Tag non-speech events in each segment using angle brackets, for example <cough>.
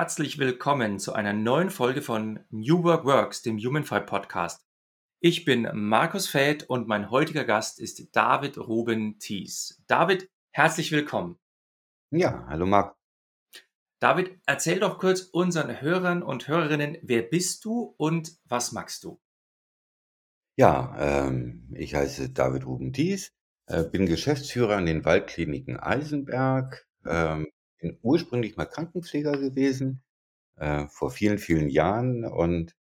Herzlich willkommen zu einer neuen Folge von New Work Works, dem Humanfy Podcast. Ich bin Markus Feld und mein heutiger Gast ist David Ruben Thies. David, herzlich willkommen. Ja, hallo Marc. David, erzähl doch kurz unseren Hörern und Hörerinnen, wer bist du und was magst du? Ja, ähm, ich heiße David Ruben Thies, äh, bin Geschäftsführer an den Waldkliniken Eisenberg, ähm, bin ursprünglich mal Krankenpfleger gewesen, äh, vor vielen, vielen Jahren und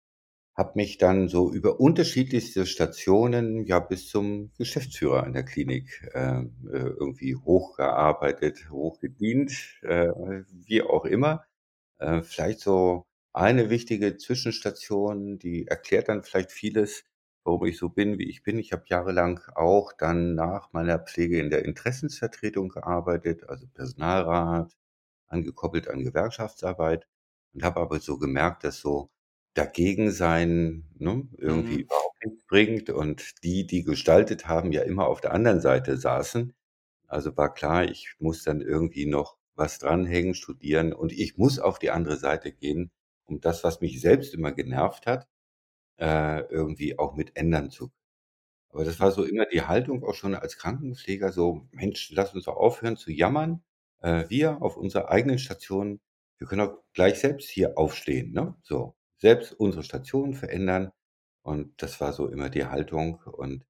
habe mich dann so über unterschiedlichste Stationen ja bis zum Geschäftsführer an der Klinik äh, äh, irgendwie hochgearbeitet, hochgedient, äh, wie auch immer. Äh, vielleicht so eine wichtige Zwischenstation, die erklärt dann vielleicht vieles, warum ich so bin, wie ich bin. Ich habe jahrelang auch dann nach meiner Pflege in der Interessensvertretung gearbeitet, also Personalrat, angekoppelt an Gewerkschaftsarbeit und habe aber so gemerkt, dass so dagegen sein ne, irgendwie Mhm. überhaupt nichts bringt und die, die gestaltet haben, ja immer auf der anderen Seite saßen. Also war klar, ich muss dann irgendwie noch was dranhängen, studieren und ich muss auf die andere Seite gehen, um das, was mich selbst immer genervt hat, äh, irgendwie auch mit ändern zu aber das war so immer die Haltung auch schon als Krankenpfleger so: „Mensch, lass uns doch aufhören zu jammern. Äh, wir auf unserer eigenen Station, wir können auch gleich selbst hier aufstehen“, ne? So, selbst unsere Station verändern und das war so immer die Haltung und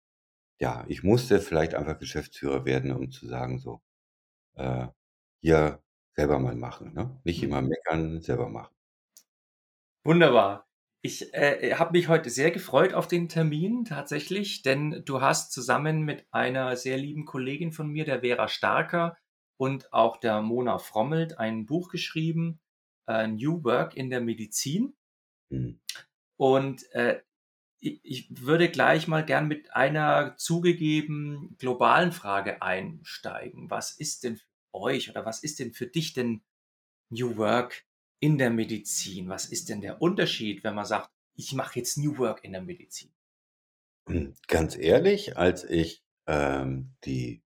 ja, ich musste vielleicht einfach Geschäftsführer werden, um zu sagen so, äh: „Hier selber mal machen“, ne? Nicht Mhm. immer meckern, selber machen. Wunderbar. Ich äh, habe mich heute sehr gefreut auf den Termin tatsächlich, denn du hast zusammen mit einer sehr lieben Kollegin von mir, der Vera Starker und auch der Mona Frommelt, ein Buch geschrieben, äh, New Work in der Medizin. Mhm. Und äh, ich, ich würde gleich mal gern mit einer zugegeben globalen Frage einsteigen. Was ist denn für euch oder was ist denn für dich denn New Work in der Medizin? Was ist denn der Unterschied, wenn man sagt, ich mache jetzt New Work in der Medizin? Hm, ganz ehrlich, als ich, ähm, die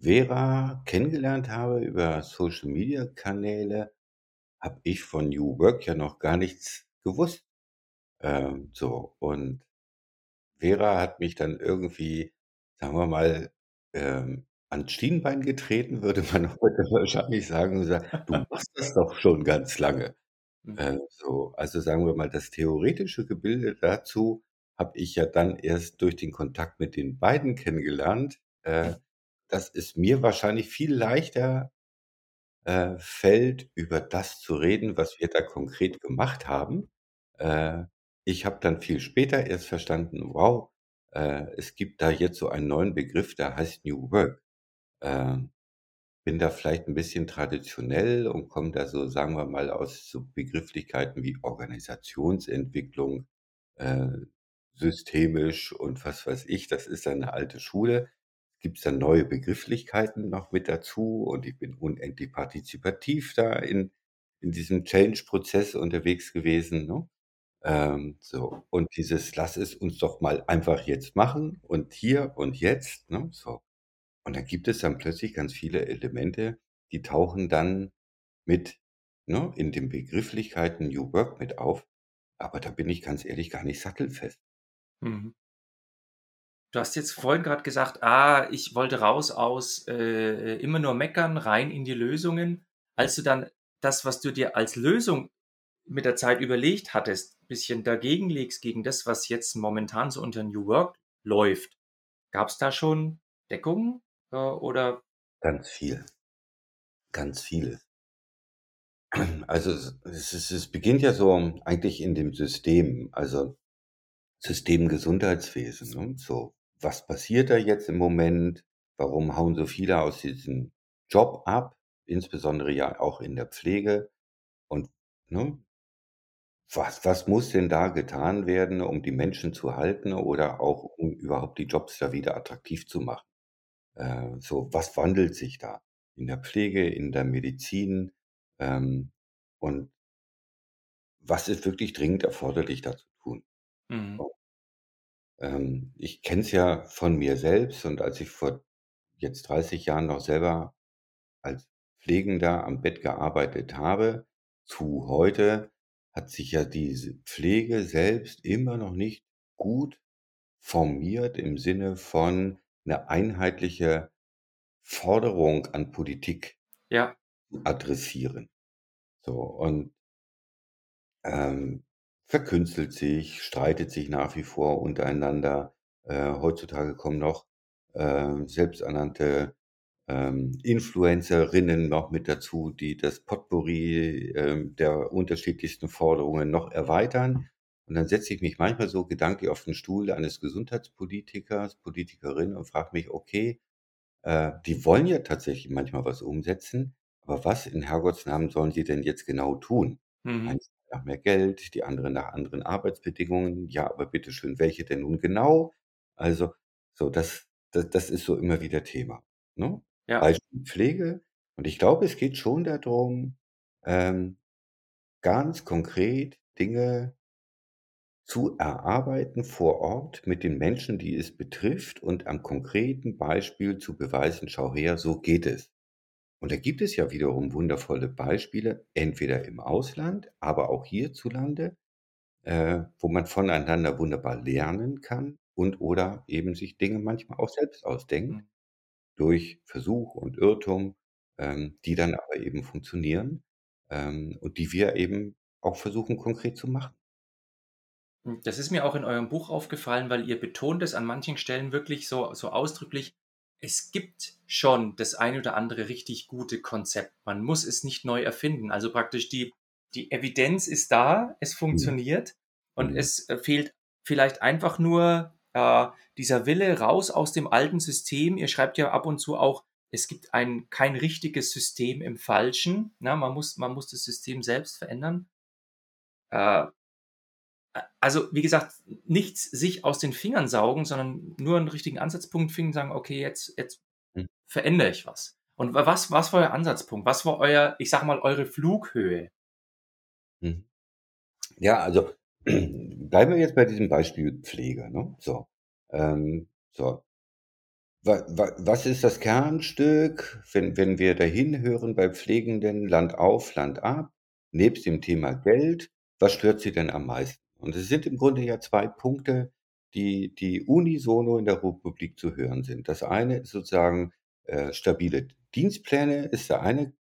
Vera kennengelernt habe über Social-Media-Kanäle, habe ich von New Work ja noch gar nichts gewusst. Ähm, so und Vera hat mich dann irgendwie, sagen wir mal, ähm, ans Schienbein getreten, <laughs> würde man heute wahrscheinlich sagen und gesagt: „Du <laughs> machst das doch schon ganz lange.“ Mhm. Äh, so, also sagen wir mal, das theoretische Gebilde dazu habe ich ja dann erst durch den Kontakt mit den beiden kennengelernt. Äh. Dass es mir wahrscheinlich viel leichter, äh, fällt, über das zu reden, was wir da konkret gemacht haben. Äh, ich habe dann viel später erst verstanden: „Wow, äh, es gibt da jetzt so einen neuen Begriff, der heißt New Work.“ Ähm, bin da vielleicht 'n bisschen traditionell und komme da so, sagen wir mal, aus so Begrifflichkeiten wie Organisationsentwicklung, äh, systemisch und was weiß ich. Das ist dann 'ne alte Schule. Gibt's dann neue Begrifflichkeiten noch mit dazu und ich bin unendlich partizipativ da in in diesem Change-Prozess unterwegs gewesen, ne? Ähm, so und dieses: „Lass es uns doch mal einfach jetzt machen und hier und jetzt“, ne, so. Und da gibt es dann plötzlich ganz viele Elemente, die tauchen dann mit, ne, in den Begrifflichkeiten New Work mit auf, aber da bin ich ganz ehrlich gar nicht sattelfest. Mhm. Du hast jetzt vorhin gerade gesagt: „Ah, ich wollte raus aus, äh, immer nur meckern, rein in die Lösungen.“ Als du dann das, was du dir als Lösung mit der Zeit überlegt hattest, bisschen dagegen legst gegen das, was jetzt momentan so unter New Work läuft, gab's da schon Deckung, äh, oder Ganz viel, ganz viel. Also, es es es es beginnt ja so eigentlich in dem System, also System Gesundheitswesen, ne? So, was passiert da jetzt im Moment? Warum hauen so viele aus diesem Job ab, insbesondere ja auch in der Pflege und, ne? Was was muss denn da getan werden, um die Menschen zu halten oder auch um überhaupt die Jobs da wieder attraktiv zu machen? Äh, so, was wandelt sich da in der Pflege, in der Medizin, ähm, und was ist wirklich dringend erforderlich, da zu tun? Mhm. Ähm, ich kenne es ja von mir selbst und als ich vor jetzt 30 Jahren noch selber als Pflegender am Bett gearbeitet habe, zu heute hat sich ja diese Pflege selbst immer noch nicht gut formiert im Sinne von 'ne einheitliche Forderung an Politik Ja. adressieren. So und ähm, verkünstelt sich, streitet sich nach wie vor untereinander. Äh, heutzutage kommen noch, ähm, selbsternannte, ähm, Influencerinnen noch mit dazu, die das Potpourri, ähm, der unterschiedlichsten Forderungen noch erweitern. Und dann setze ich mich manchmal so gedanklich auf den Stuhl eines Gesundheitspolitikers, Politikerin und frage mich: „Okay, äh, die wollen ja tatsächlich manchmal was umsetzen, aber was in Herrgottsnamen sollen sie denn jetzt genau tun?“ Mhm. Eins nach mehr Geld, die andere nach anderen Arbeitsbedingungen. Ja, aber bitte schön, welche denn nun genau? Also, so das da das ist so immer wieder Thema, ne? Ja. Beispiel Pflege und ich glaube, es geht schon da drum, ähm, ganz konkret Dinge zu erarbeiten vor Ort mit den Menschen, die es betrifft und am konkreten Beispiel zu beweisen: „Schau her, so geht es.“ Und da gibt es ja wiederum wundervolle Beispiele, entweder im Ausland, aber auch hierzulande, äh, wo man voneinander wunderbar lernen kann und oder eben sich Dinge manchmal auch selbst ausdenkt Mhm. durch Versuch und Irrtum, ähm, die dann aber eben funktionieren, ähm, und die wir eben auch versuchen, konkret zu machen. Hm, das ist mir auch in eurem Buch aufgefallen, weil ihr betont es an manchen Stellen wirklich so so ausdrücklich: Es gibt schon das ein oder andere richtig gute Konzept. Man muss es nicht neu erfinden. Also praktisch die die Evidenz ist da, es Mhm. funktioniert und Mhm. es, äh, fehlt vielleicht einfach nur, äh, dieser Wille raus aus dem alten System. Ihr schreibt ja ab und zu auch, es gibt ein kein richtiges System im Falschen, ne? Man muss man muss das System selbst verändern. Äh also, wie gesagt, nichts sich aus den Fingern saugen, sondern nur 'n richtigen Ansatzpunkt finden, sagen: „Okay, jetzt jetzt. Verändere ich was.“ Und wa was was war euer Ansatzpunkt? Was war euer ich sage mal, eure Flughöhe? Mhm. Ja, also, <clears throat> bleiben wir jetzt bei diesem Beispiel Pflege, ne? So, ähm, so. Wa wa was ist das Kernstück, wenn wenn wir da hinhören bei Pflegenden, Land auf, Land ab, nebst dem Thema Geld, was stört sie denn am meisten? Und es sind im Grunde ja 2 Punkte, die die unisono in der Republik zu hören sind. Das eine ist sozusagen, äh, stabile Dienstpläne ist der eine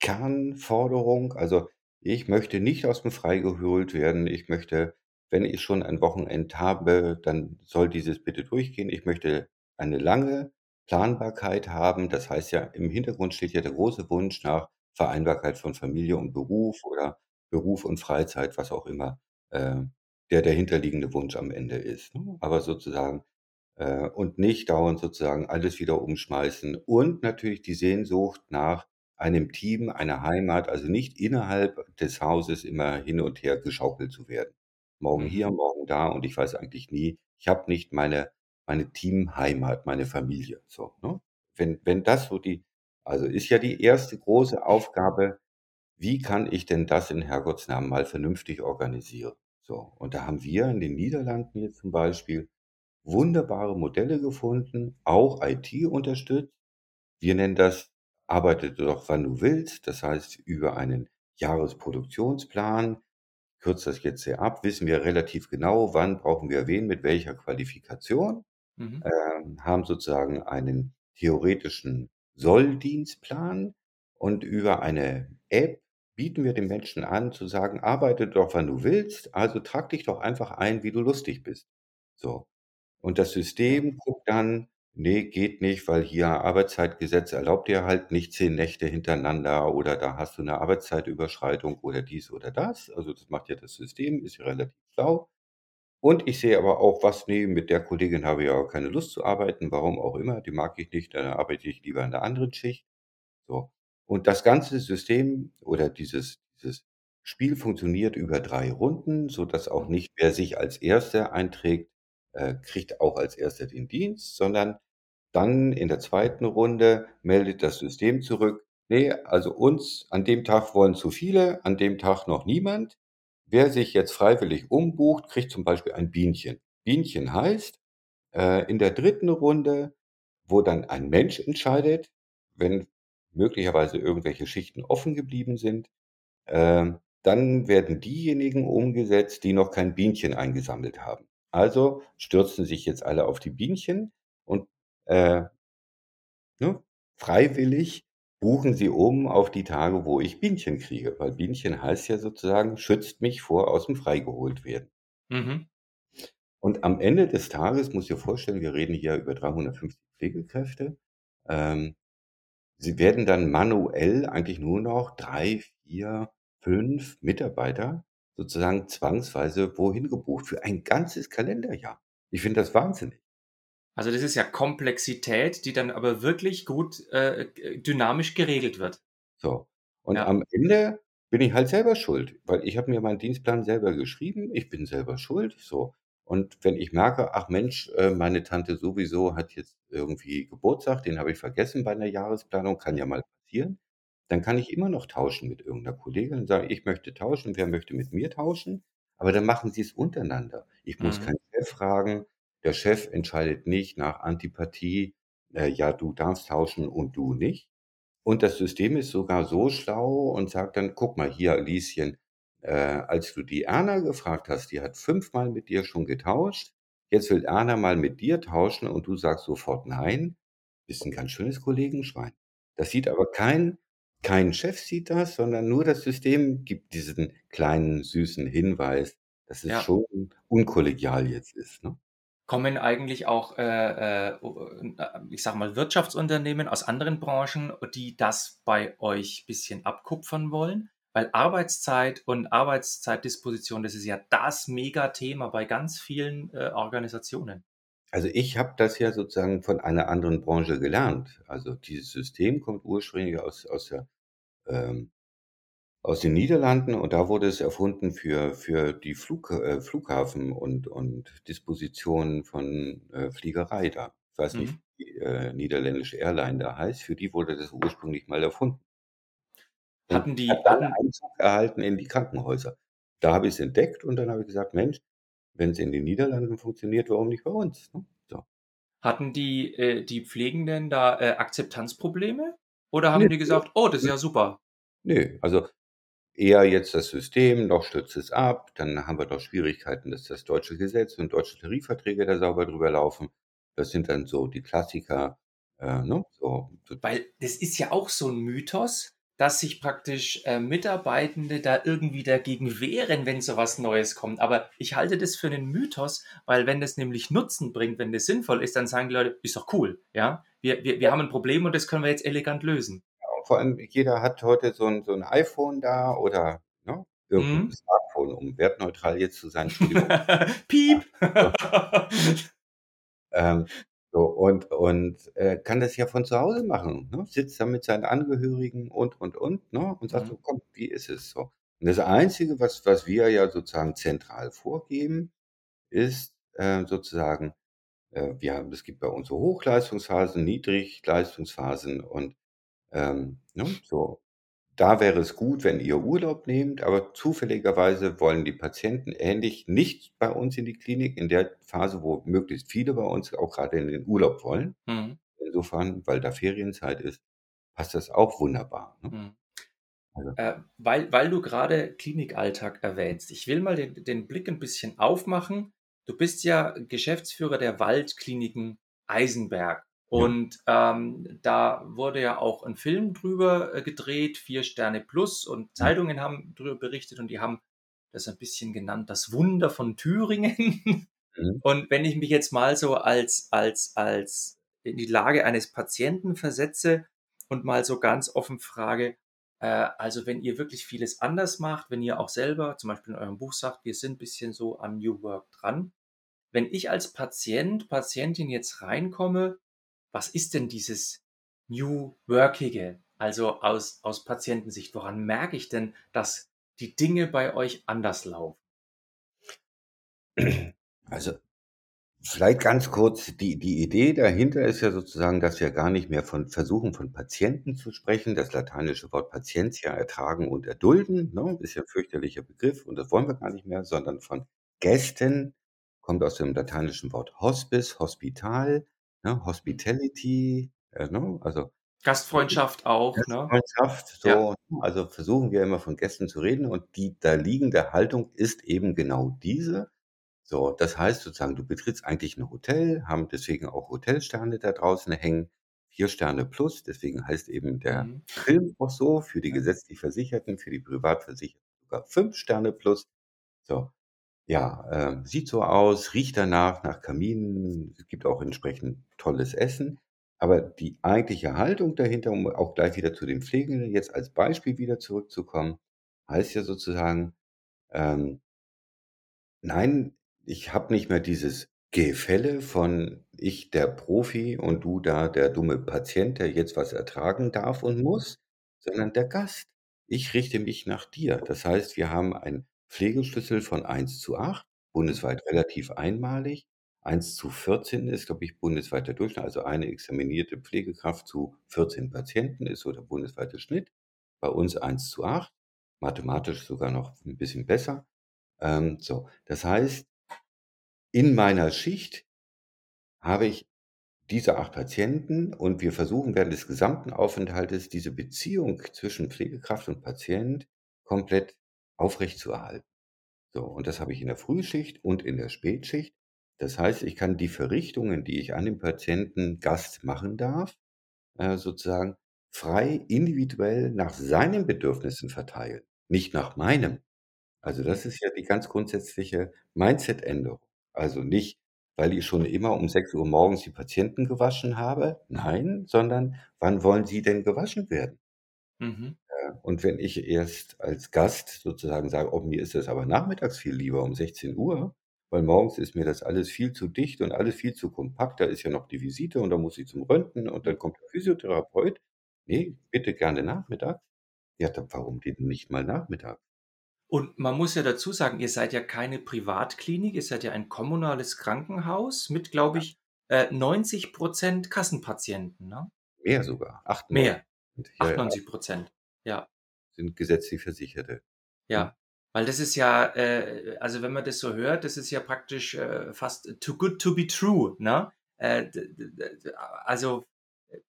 Kernforderung. Also, ich möchte nicht aus'm Frei geholt werden. Ich möchte, wenn ich schon ein Wochenend habe, dann soll dieses bitte durchgehen. Ich möchte eine lange Planbarkeit haben. Das heißt ja, im Hintergrund steht ja der große Wunsch nach Vereinbarkeit von Familie und Beruf oder Beruf und Freizeit, was auch immer, äh, der dahinterliegende Wunsch am Ende ist, ne? Aber sozusagen äh, und nicht dauernd sozusagen alles wieder umschmeißen und natürlich die Sehnsucht nach einem Team, einer Heimat, also nicht innerhalb des Hauses immer hin und her geschaukelt zu werden. Morgen Mhm. hier, morgen da und ich weiß eigentlich nie ich habe nicht meine meine Teamheimat, meine Familie, so, ne? Wenn wenn das so die also, ist ja die 1. große Aufgabe: Wie kann ich denn das in Herrgottsnamen mal vernünftig organisieren? So, und da haben wir in den Niederlanden jetzt zum Beispiel wunderbare Modelle gefunden, auch IT unterstützt. Wir nennen das: „Arbeite doch, wann du willst.“ Das heißt, über einen Jahresproduktionsplan kürze das jetzt sehr ab, wissen wir relativ genau, wann brauchen wir wen mit welcher Qualifikation, Mhm. ähm, haben sozusagen einen theoretischen Solldienstplan und über eine App bieten wir den Menschen an zu sagen: „Arbeite doch, wann du willst, also trag dich doch einfach ein, wie du lustig bist.“ So. Und das. System guckt dann: „Ne, geht nicht, weil hier Arbeitszeitgesetz erlaubt dir halt nicht 10 Nächte hintereinander oder da hast du 'ne Arbeitszeitüberschreitung oder dies oder das.“ Also, das macht ja das System, ist ja relativ schlau. Und ich sehe aber auch was: „Ne, mit der Kollegin habe ich aber keine Lust zu arbeiten, warum auch immer, die mag ich nicht, dann arbeite ich lieber in 'ner anderen Schicht.“ So. Und das ganze System oder dieses dieses Spiel funktioniert über 3 Runden, sodass auch nicht wer sich als Erster einträgt, äh, kriegt auch als Erster den Dienst, sondern dann in der 2. Runde meldet das System zurück: „Ne, also uns an dem Tag wollen zu viele, an dem Tag noch niemand. Wer sich jetzt freiwillig umbucht, kriegt zum Beispiel ein Bienchen.“ Bienchen heißt, äh, in der 3. Runde, wo dann ein Mensch entscheidet, wenn möglicherweise irgendwelche Schichten offen geblieben sind, ähm, dann werden diejenigen umgesetzt, die noch kein Bienchen eingesammelt haben. Also stürzen sich jetzt alle auf die Bienchen und, äh ne, freiwillig buchen sie um auf die Tage, wo ich Bienchen kriege, weil Bienchen heißt ja sozusagen, schützt mich vor aus'm Freigeholt werden. Mhm. Und am Ende des Tages musst du dir vorstellen, wir reden hier über 350 Pflegekräfte, ähm, sie werden dann manuell eigentlich nur noch 3, 4, 5 Mitarbeiter sozusagen zwangsweise wohin gebucht für ein ganzes Kalenderjahr. Ich finde das wahnsinnig. Also, das ist ja Komplexität, die dann aber wirklich gut, äh, äh, dynamisch geregelt wird. So, und Ja. am Ende bin ich halt selber schuld, weil ich habe mir meinen Dienstplan selber geschrieben. Ich bin selber schuld, so. Und wenn ich merke: „Ach Mensch, äh, meine Tante sowieso hat jetzt irgendwie Geburtstag, den habe ich vergessen bei 'ner Jahresplanung“, kann ja mal passieren, dann kann ich immer noch tauschen mit irgend 'ner Kollegin und sagen: „Ich möchte tauschen, wer möchte mit mir tauschen?“ Aber dann machen sie's untereinander. Ich muss Mhm. keinen Chef fragen. Der Chef entscheidet nicht nach Antipathie, äh: „Ja, du darfst tauschen und du nicht.“ Und das System ist sogar so schlau und sagt dann: „Guck mal hier, Lieschen, äh, als du die Erna gefragt hast, die hat fünfmal mit dir schon getauscht. Jetzt will Erna mal mit dir tauschen und du sagst sofort nein. Bist 'n ganz schönes Kollegenschwein.“ Das sieht aber kein kein Chef sieht das, sondern nur das System gibt diesen kleinen süßen Hinweis, dass es Ja. schon unkollegial jetzt ist, ne? Kommen eigentlich auch, äh, äh, ich sage mal, Wirtschaftsunternehmen aus anderen Branchen, die das bei euch bisschen abkupfern wollen? Weil Arbeitszeit und Arbeitszeitdisposition, das ist ja das Megathema bei ganz vielen, äh, Organisationen. Also, ich habe das ja sozusagen von einer anderen Branche gelernt. Also, dieses System kommt ursprünglich aus aus der ähm, aus den Niederlanden und da wurde es erfunden für für die Flug äh, Flughafen und und Disposition von, äh, Fliegerei da. Ich weiß nicht, Mhm. wie die, äh, niederländische Airline da heißt. Für die wurde das ursprünglich mal erfunden. Und Hatten hat die dann hatten Einzug erhalten in die Krankenhäuser. Da habe ich's entdeckt und dann habe ich gesagt: „Mensch, wenn's in den Niederlanden funktioniert, warum nicht bei uns?“, ne, so. hatten die äh, die Pflegenden da, äh, Akzeptanzprobleme oder haben die gesagt: „Oh, das ist ja super?“ Ne, also eher jetzt das System, noch stürzt es ab, dann haben wir doch Schwierigkeiten, dass das deutsche Gesetz und deutsche Tarifverträge da sauber drüber laufen. Das sind dann so die Klassiker, äh, ne, so. Weil das ist ja auch so 'n Mythos, dass sich praktisch, äh, Mitarbeitende da irgendwie dagegen wehren, wenn so was Neues kommt. Aber ich halte das für 'nen Mythos, weil wenn das nämlich Nutzen bringt, wenn das sinnvoll ist, dann sagen die Leute: „Ist doch cool, ja? Wir wir wir haben 'n Problem und das können wir jetzt elegant lösen.“ Ja, vor allem jeder hat heute so 'n so 'n iPhone da oder, ne, irgend 'n Mhm. Smartphone, um wertneutral jetzt zu sein. <laughs> Piep. Ähm, so und und, äh, kann das ja von zu Hause machen, ne? Sitzt da mit seinen Angehörigen und, und, und, ne, und sagt Mhm. so: „Komm, wie ist es so?“ Und das Einzige, was was wir ja sozusagen zentral vorgeben, ist, äh, sozusagen, wir haben es gibt bei uns so Hochleistungsphasen, Niedrigleistungsphasen und, ähm, ne, so. Da wäre es gut, wenn ihr Urlaub nehmt, aber zufälligerweise wollen die Patienten ähnlich nicht bei uns in die Klinik in der Phase, wo möglichst viele bei uns auch grade in den Urlaub wollen. Mhm. Insofern, weil da Ferienzeit ist, passt das auch wunderbar, ne? Mhm. Also Äh, weil weil du grade Klinikalltag erwähnst. Ich will mal den den Blick 'n bisschen aufmachen. Du bist ja Geschäftsführer der Waldkliniken Eisenberg Ja. und, ähm, da wurde ja auch 'n Film drüber, äh, gedreht, 4 Sterne plus und. Zeitungen haben drüber berichtet und die haben das ein bisschen genannt, „Das Wunder von Thüringen.“ Mhm. Und wenn ich mich jetzt mal so als als als in die Lage eines Patienten versetze und mal so ganz offen frage, also, wenn ihr wirklich vieles anders macht, wenn ihr auch selber zum Beispiel in eurem Buch sagt: „Wir sind bisschen so an New Work dran.“ Wenn ich als Patient, Patientin jetzt reinkomme, was ist denn dieses New Workige? Also, aus aus Patientensicht, woran merke ich denn, dass die Dinge bei euch anders laufen? Also, vielleicht ganz kurz, die die Idee dahinter ist ja sozusagen, dass wir gar nicht mehr von versuchen, von Patienten zu sprechen. Das lateinische Wort patientia, ertragen und erdulden, ne, ist ja 'n fürchterlicher Begriff und das wollen wir gar nicht mehr, sondern von Gästen, kommt aus dem lateinischen Wort Hospice, Hospital, ne, Hospitality, äh, ne, also Gastfreundschaft auch, ne? Gastfreundschaft, Ja. so, also versuchen wir immer von Gästen zu reden und die da liegende Haltung ist eben genau diese. So, das heißt sozusagen, du betrittst eigentlich 'n Hotel, haben deswegen auch Hotelsterne da draußen hängen, 4 Sterne plus, deswegen heißt eben der Mhm. Film auch so, für die gesetzlich Versicherten, für die Privatversicherten sogar 5 Sterne plus. So, ja, ähm, sieht so aus, riecht danach nach Kaminen, es gibt auch entsprechend tolles Essen. Aber die eigentliche Haltung dahinter, um auch gleich wieder zu den Pflegenden jetzt als Beispiel wieder zurückzukommen, heißt ja sozusagen, ähm Nein, ich habe nicht mehr dieses Gefälle von ich der Profi und du da der dumme Patient, der jetzt was ertragen darf und muss, sondern der Gast. Ich richte mich nach dir. Das heißt, wir haben einen Pflegeschlüssel von 1:8, Mhm. bundesweit relativ einmalig. 1:14 ist, glaube ich, bundesweit der Durchschnitt, also eine examinierte Pflegekraft zu 14 Patienten ist so der bundesweite Schnitt. Bei uns 1:8, mathematisch sogar noch 'n bisschen besser. Ähm, so, das heißt in meiner Schicht habe ich diese 8 Patienten und wir versuchen während des gesamten Aufenthaltes diese Beziehung zwischen Pflegekraft und Patient komplett aufrechtzuerhalten. So, und das habe ich in der Frühschicht und in der Spätschicht. Das heißt, ich kann die Verrichtungen, die ich an dem Patientengast machen darf, äh, sozusagen frei individuell nach seinen Bedürfnissen verteilen, nicht nach meinem. Also, das ist ja die ganz grundsätzliche Mindset-Änderung. Also, nicht, weil ich schon immer um 6:00 morgens die Patienten gewaschen habe. Nein, sondern wann wollen sie denn gewaschen werden? Mhm. Und wenn ich erst als Gast sozusagen sage: „Oh, mir ist das aber nachmittags viel lieber um 16:00, weil morgens ist mir das alles viel zu dicht und alles viel zu kompakt. Da ist ja noch die Visite und dann muss ich zum Röntgen und dann kommt der Physiotherapeut. Ne, bitte gerne nachmittags.“ Ja, dann warum denn nicht mal nachmittags? Und man muss ja dazu sagen, ihr seid ja keine Privatklinik, ihr seid ja ein kommunales Krankenhaus mit, glaube ich, äh, 90 % Kassenpatienten, ne? Mehr sogar, 98 Mehr, ja, ja. 98 %, ja. Sind gesetzlich Versicherte. Ja, weil das ist ja, äh also, wenn man das so hört, das ist ja praktisch, äh, fast too good to be true, ne? Äh, also äh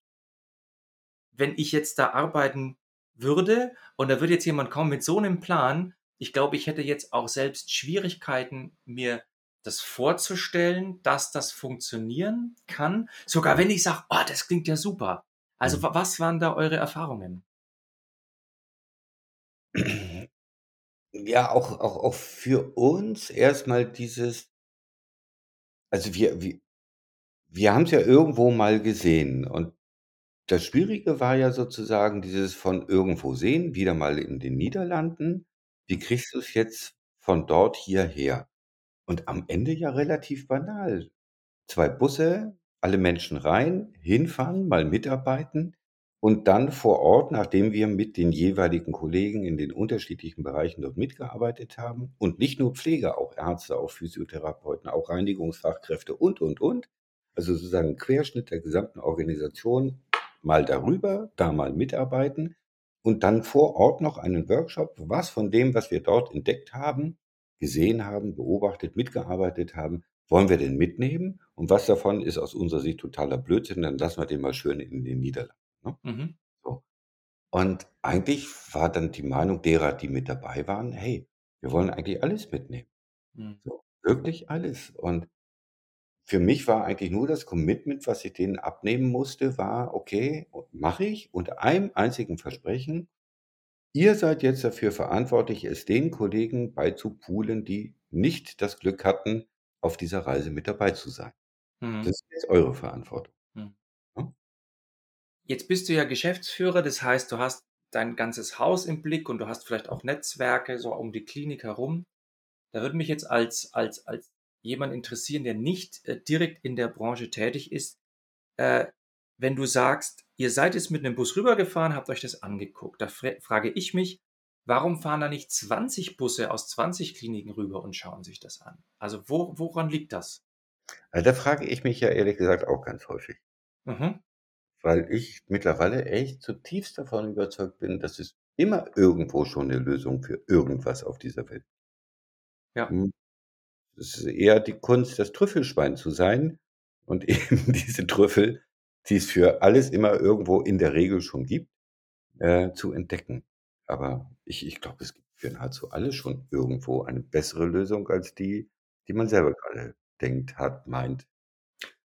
wenn ich jetzt da arbeiten würde und da würde jetzt jemand kommen mit so 'nem Plan, ich glaube, ich hätte jetzt auch selbst Schwierigkeiten, mir das vorzustellen, dass das funktionieren kann, sogar wenn ich sage: „Oh, das klingt ja super.“ Also, Mhm. wa was waren da eure Erfahrungen? Ja, auch auch auch für uns erst mal dieses also, wir wi wir haben's ja irgendwo mal gesehen und das Schwierige war ja sozusagen dieses von irgendwo sehen, wieder mal in den Niederlanden. Wie kriegst du's jetzt von dort hierher? Und am Ende ja relativ banal. 2 Busse, alle Menschen rein, hinfahren, mal mitarbeiten und dann vor Ort, nachdem wir mit den jeweiligen Kollegen in den unterschiedlichen Bereichen dort mitgearbeitet haben und nicht nur Pfleger, auch Ärzte, auch Physiotherapeuten, auch Reinigungsfachkräfte und, und, und. Also, sozusagen Querschnitt der gesamten Organisation, mal darüber, da mal mitarbeiten und dann vor Ort noch einen Workshop, was von dem, was wir dort entdeckt haben, gesehen haben, beobachtet, mitgearbeitet haben, wollen wir denn mitnehmen und was davon ist aus unserer Sicht totaler Blödsinn, dann lassen wir den mal schön in den Niederlanden, ne? Mhm. So. Und eigentlich war dann die Meinung derer, die mit dabei waren: „Hey, wir wollen eigentlich alles mitnehmen.“ Mhm. So, wirklich alles. Und für mich war eigentlich nur das Commitment, was ich denen abnehmen musste, war: „Okay, mache ich unter einem einzigen Versprechen. Ihr seid jetzt dafür verantwortlich, es den Kollegen beizupulen, die nicht das Glück hatten, auf dieser Reise mit dabei zu sein. Mhm. Das ist jetzt eure Verantwortung.“ Mhm. Ne? Jetzt bist du ja Geschäftsführer, das heißt, du hast dein ganzes Haus im Blick und du hast vielleicht auch Netzwerke so um die Klinik herum. Da würde mich jetzt als als als jemand interessieren, der nicht, äh, direkt in der Branche tätig ist, äh, wenn du sagst, ihr seid jetzt mit 'nem Bus rübergefahren, habt euch das angeguckt. Da frage ich mich, warum fahren da nicht 20 Busse aus 20 Kliniken rüber und schauen sich das an? Also, wo woran liegt das? Also, da frage ich mich ja ehrlich gesagt auch ganz häufig. Mhm. Weil ich mittlerweile echt zutiefst davon überzeugt bin, dass es immer irgendwo schon 'ne Lösung für irgendwas auf dieser Welt Ja. Es ist eher die Kunst, das Trüffelschwein zu sein und <laughs> eben diese Trüffel, die es für alles immer irgendwo in der Regel schon gibt, äh, zu entdecken. Aber ich ich glaube, es gibt für nahezu alles schon irgendwo eine bessere Lösung als die, die man selber grade denkt, hat, meint.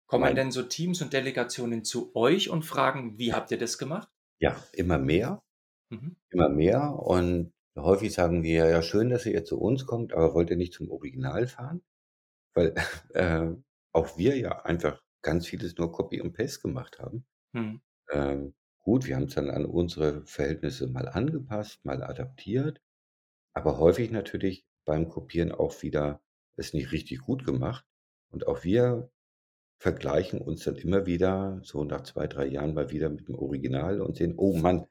Kommen Meint. denn so Teams und Delegationen zu euch und fragen: „Wie habt ihr das gemacht?“ Ja, immer mehr. Mhm. Immer mehr und häufig sagen wir: „Ja, schön, dass ihr jetzt zu uns kommt, aber wollt ihr nicht zum Original fahren?“ Weil, <laughs> äh, auch wir ja einfach ganz vieles nur Copy und Paste gemacht haben. Mhm. Ähm, gut, wir haben's dann an unsere Verhältnisse mal angepasst, mal adaptiert, aber häufig natürlich beim Kopieren auch wieder es nicht richtig gut gemacht. Und auch wir vergleichen uns dann immer wieder so nach 2, 3 Jahren mal wieder mit dem Original und sehen: „Oh Mann,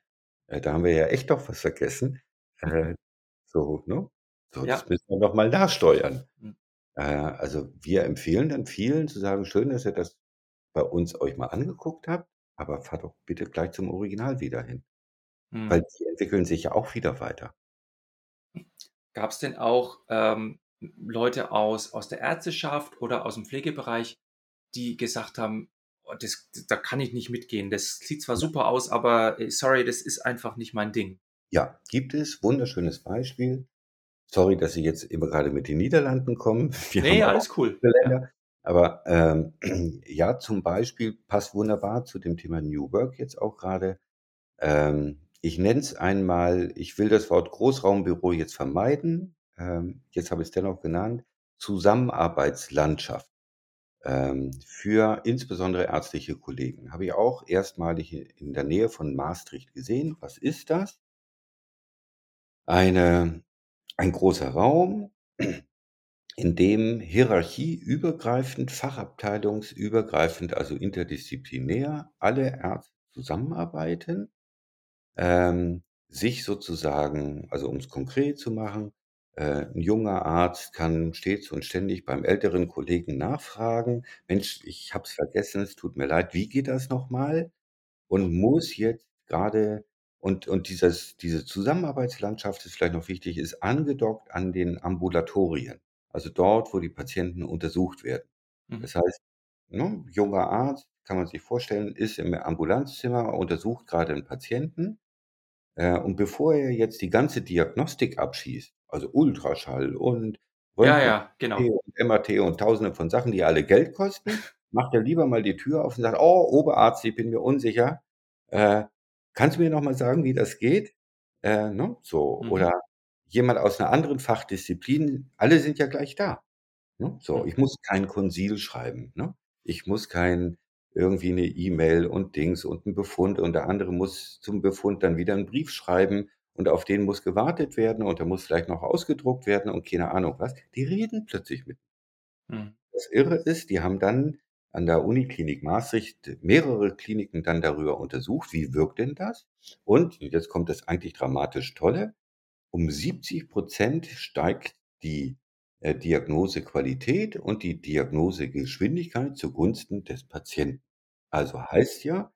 äh, da haben wir ja echt doch was vergessen.“ Mhm. Äh, so, ne? So, das Ja. müssen wir noch mal nachsteuern. Mhm. Äh, also, wir empfehlen dann vielen zu sagen: „Schön, dass ihr das bei uns euch mal angeguckt habt, aber fahrt doch bitte gleich zum Original wieder hin.“ Weil Mhm. die entwickeln sich ja auch wieder weiter. Gab's denn auch, ähm, Leute aus aus der Ärzteschaft oder aus'm Pflegebereich, die gesagt haben: „Oh, das da kann ich nicht mitgehen. Das sieht zwar super aus, aber, äh, sorry, das ist einfach nicht mein Ding.“ Ja, gibt es. Wunderschönes Beispiel. Sorry, dass ich jetzt immer grade mit den Niederlanden komme. <laughs> Wir Ne, auch alles cool. Länder. Aber, ähm, <clears throat> ja, zum Beispiel passt wunderbar zu dem Thema New Work jetzt auch grade. Ähm, ich nenne es einmal ich will das Wort Großraumbüro jetzt vermeiden. Ähm, jetzt habe ich's dennoch genannt: Zusammenarbeitslandschaft, ähm, für insbesondere ärztliche Kollegen. Habe ich auch erstmalig in der Nähe von Maastricht gesehen. Was ist das? Eine ein großer Raum, in dem hierarchieübergreifend, fachabteilungsübergreifend, also interdisziplinär alle Ärzte zusammenarbeiten, ähm, sich sozusagen also, um's konkret zu machen, äh, 'n junger Arzt kann stets und ständig beim älteren Kollegen nachfragen: „Mensch, ich habe es vergessen, es tut mir leid, wie geht das noch mal?“ Und muss jetzt grade und und dieses diese Zusammenarbeitslandschaft ist vielleicht noch wichtig, ist angedockt an den Ambulatorien, also, dort, wo die Patienten untersucht werden. Mhm. Das heißt, ne, junger Arzt, kann man sich vorstellen, ist im Ambulanzzimmer, untersucht grade 'n Patienten, äh, und bevor er jetzt die ganze Diagnostik abschießt, also, Ultraschall und Ja, ja, genau. und MRT und Tausende von Sachen, die alle Geld kosten, macht er lieber mal die Tür auf und sagt: „Oh, Oberarzt, ich bin mir unsicher. Äh, kannst du mir noch mal sagen, wie das geht?“ Äh, ne, so. Mhm. Oder jemand aus 'ner anderen Fachdisziplin alle sind ja gleich da, ne? So, ich muss kein Konsil schreiben, ne? Ich muss kein irgendwie 'ne E-Mail und Dings und 'n Befund und der andere muss zum Befund dann wieder 'n Brief schreiben und auf den muss gewartet werden und der muss vielleicht noch ausgedruckt werden und keine Ahnung was. Die reden plötzlich mit Mhm. Das Irre ist, die haben dann an der Uniklinik Maastricht mehrere Kliniken dann darüber untersucht: „Wie wirkt denn das?“ Und jetzt kommt das eigentlich dramatisch Tolle: Um 70 % steigt die, äh, Diagnosequalität und die Diagnosegeschwindigkeit zugunsten des Patienten. Also, heißt ja,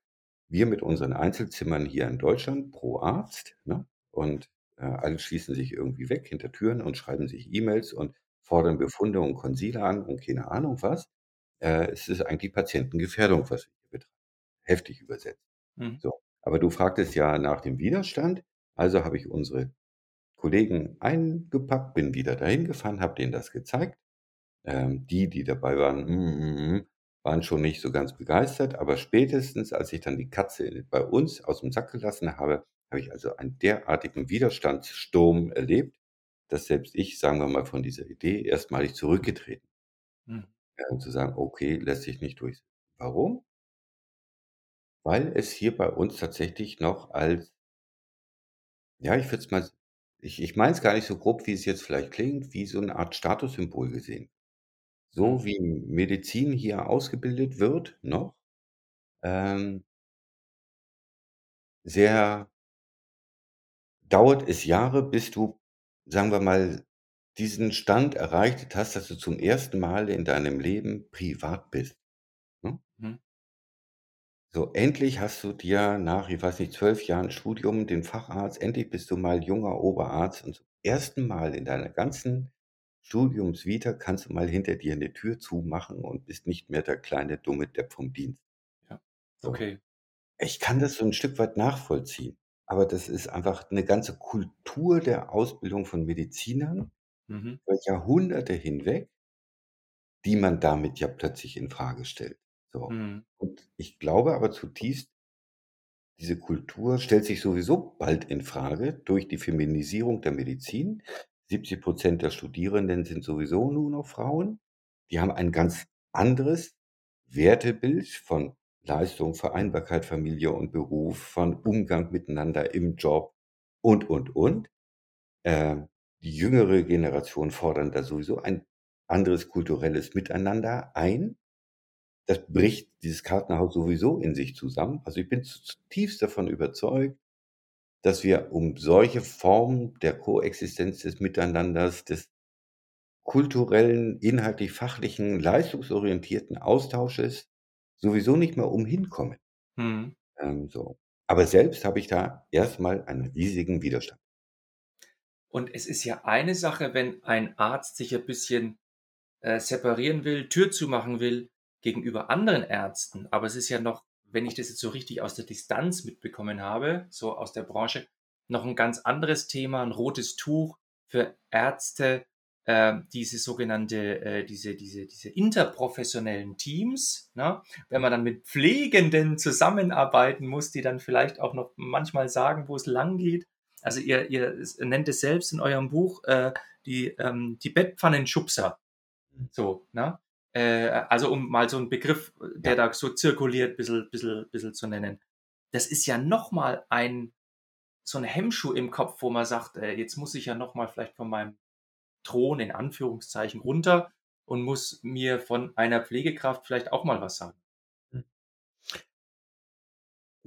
wir mit unseren Einzelzimmern hier in Deutschland pro Arzt, ne, und, äh, alle schließen sich irgendwie weg hinter Türen und schreiben sich E-Mails und fordern Befunde und Konsile an und keine Ahnung was. Äh, es ist eigentlich Patientengefährdung, was wir hier betreiben, heftig übersetzt. Mhm. So, aber du fragtest ja nach dem Widerstand. Also, habe ich unsere Kollegen eingepackt, bin wieder dahin gefahren, habe denen das gezeigt. Ähm, die, die dabei waren, hm, hm, hm, waren schon nicht so ganz begeistert, aber spätestens, als ich dann die Katze bei uns aus'm Sack gelassen habe, habe ich also einen derartigen Widerstandssturm erlebt, dass selbst ich, sagen wir mal, von dieser Idee erstmalig zurückgetreten Um zu sagen: „Okay, lässt sich nicht durchsetzen.“ Warum? Weil es hier bei uns tatsächlich noch als ja, ich würde es mal ich ich meine es gar nicht so grob, wie es jetzt vielleicht klingt, wie so 'ne Art Statussymbol gesehen. So wie Medizin hier ausgebildet wird noch, ähm sehr dauert es Jahre, bis du, sagen wir mal, diesen Stand erreicht hast, dass du zum ersten Mal in deinem Leben privat bist, ne? Mhm. So, endlich hast du dir nach, ich weiß nicht, 12 Jahren Studium den Facharzt endlich bist du mal junger Oberarzt und zum ersten Mal in deiner ganzen Studiumsvita kannst du mal hinter dir 'ne Tür zumachen und bist nicht mehr der kleine dumme Depp vom Dienst. Ja, So. okay. Ich kann das so 'n Stück weit nachvollziehen, aber das ist einfach 'ne ganze Kultur der Ausbildung von Medizinern Mhm. über Jahrhunderte hinweg die man damit ja plötzlich infrage stellt. So. Mhm. Und ich glaube aber zutiefst diese Kultur stellt sich sowieso bald infrage durch die Feminisierung der Medizin. 70 % der Studierenden sind sowieso nur noch Frauen. Die haben ein ganz anderes Wertebild von Leistung, Vereinbarkeit, Familie und Beruf, von Umgang miteinander im Job und, und, und. Ähm, die jüngere Generation fordern da sowieso ein anderes kulturelles Miteinander ein. Das bricht dieses Kartenhaus sowieso in sich zusammen. Also, ich bin zu zutiefst davon überzeugt, dass wir um solche Formen der Koexistenz des Miteinanders, des kulturellen, inhaltlich-fachlichen, leistungsorientierten Austausches sowieso nicht mehr umhin kommen. Mhm. Ähm, so. Aber selbst habe ich da erst mal einen riesigen Widerstand. Und es ist ja eine Sache, wenn ein Arzt sich ein bisschen, äh, separieren will, Tür zumachen will gegenüber anderen Ärzten. Aber es ist ja noch, wenn ich das jetzt so richtig aus der Distanz mitbekommen habe, so aus der Branche, noch 'n ganz anderes Thema, 'n rotes Tuch für Ärzte, ähm, diese sogenannte äh, diese diese diese interprofessionellen Teams, ne? Wenn man dann mit Pflegenden zusammenarbeiten muss, die dann vielleicht auch noch manchmal sagen, wo es langgeht. Also, ihr ihr nennt es selbst in eurem Buch, äh, die, ähm die Bettpfannenschubser. Mhm. So, ne? Äh, also, um mal so 'n Begriff, der Ja. da so zirkuliert, bissel bissel bissel zu nennen. Das ist ja noch mal ein so 'n Hemmschuh im Kopf, wo man sagt: „Äh, jetzt muss ich ja noch mal vielleicht von meinem Thron in Anführungszeichen runter und muss mir von einer Pflegekraft vielleicht auch mal was sagen.“ Hm.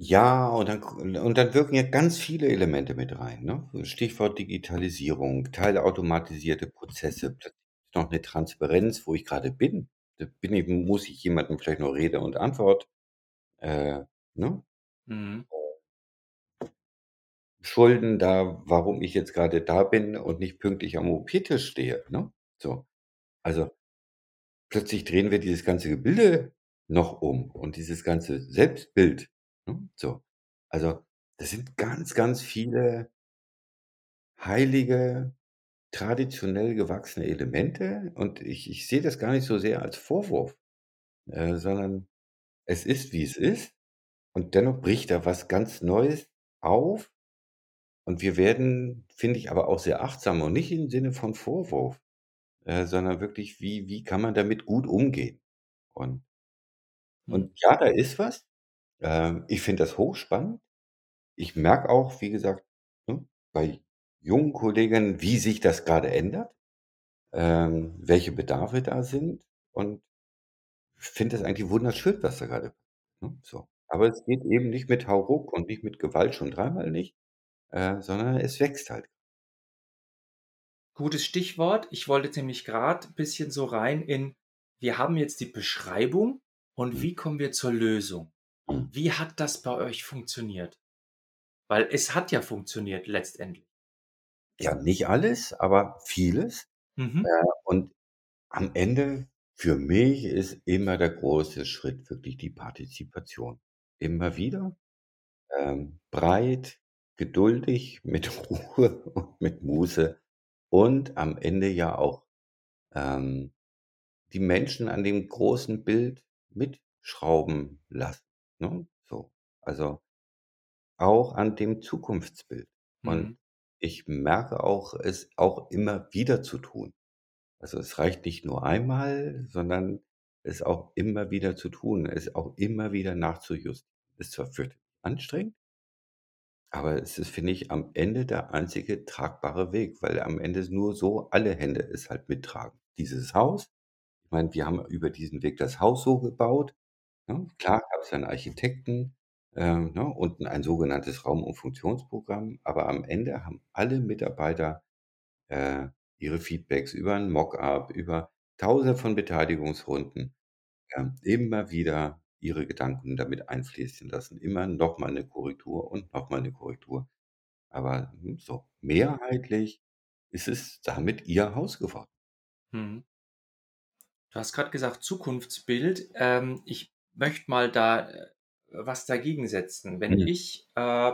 Ja, und dann und dann wirken ja ganz viele Elemente mit rein, ne? Stichwort Digitalisierung, teilautomatisierte Prozesse, plötzlich noch 'ne Transparenz, wo ich grade bin. Da bin ich muss ich jemandem vielleicht noch Rede und Antwort, äh, ne? Mhm. Schulden da, warum ich jetzt grade da bin und nicht pünktlich am OP-Tisch stehe, ne? So. Also, plötzlich drehen wir dieses ganze Gebilde noch um und dieses ganze Selbstbild, ne? So. Also, das sind ganz, ganz viele heilige, traditionell gewachsene Elemente und ich ich sehe das gar nicht so sehr als Vorwurf, äh, sondern es ist, wie es ist und dennoch bricht da was ganz Neues auf und wir werden, finde ich, aber auch sehr achtsam und nicht im Sinne von Vorwurf, äh, sondern wirklich, wie wie kann man damit gut umgehen? Und und ja, da ist was. Ähm, ich finde das hochspannend. Ich merke auch, wie gesagt, ne, bei jungen Kolleginnen, wie sich das grade ändert, ähm, welche Bedarfe da sind und finde das eigentlich wunderschön, was da grade ne, so. Aber es geht eben nicht mit Hauruck und nicht mit Gewalt, schon dreimal nicht, äh, sondern es wächst halt. Gutes Stichwort. Ich wollte jetzt nämlich grad bisschen so rein in wir haben jetzt die Beschreibung und Mhm. wie kommen wir zur Lösung? Wie hat das bei euch funktioniert? Weil es hat ja funktioniert letztendlich. Ja, nicht alles, aber vieles. Äh, Mhm. und am Ende für mich ist immer der große Schritt wirklich die Partizipation. Immer wieder, ähm, breit, geduldig, <laughs> mit Ruhe und mit Muße und am Ende ja auch, ähm, die Menschen an dem großen Bild mitschrauben lassen, ne, so. Also, auch an dem Zukunftsbild. Und Mhm. ich merke auch, es auch immer wieder zu tun. Also, es reicht nicht nur einmal, sondern es auch immer wieder zu tun, es auch immer wieder nachzujust ist zwar fürchterlich anstrengend aber es ist, finde ich, am Ende der einzige tragbare Weg, weil am Ende nur so alle Hände es halt mittragen. Dieses Haus ich meine, wir haben über diesen Weg das Haus so gebaut, ne? Klar gab's einen Architekten, ähm, ne, und ein sogenanntes Raum und Funktionsprogramm. Aber am Ende haben alle Mitarbeiter, äh, ihre Feedbacks über 'n Mock-up, über Tausende von Beteiligungsrunden, ähm, immer wieder ihre Gedanken damit einfließen lassen. Immer noch mal 'ne Korrektur und noch mal 'ne Korrektur. Aber, hm, so mehrheitlich ist es damit ihr Haus geworden. Mhm. Du hast grad gesagt Zukunftsbild. Ähm, ich möchte mal da, äh, was dagegen setzen. Wenn Mhm. ich, äh,